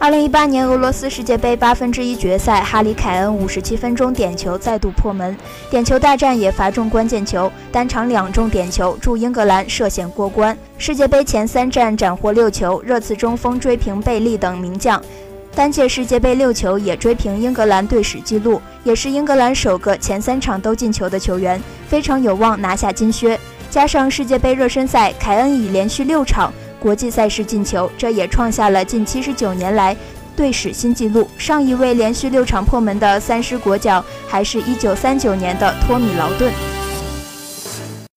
二零一八年俄罗斯世界杯八分之一决赛，哈里凯恩五十七分钟点球再度破门，点球大战也罚中关键球，单场两中点球，助英格兰涉险过关。世界杯前三战斩获六球，热刺中锋追平贝利等名将，单届世界杯六球也追平英格兰队史纪录，也是英格兰首个前三场都进球的球员，非常有望拿下金靴。加上世界杯热身赛，凯恩已连续六场。国际赛事进球，这也创下了近七十九年来队史新纪录。上一位连续六场破门的三狮国脚，还是一九三九年的托米劳顿。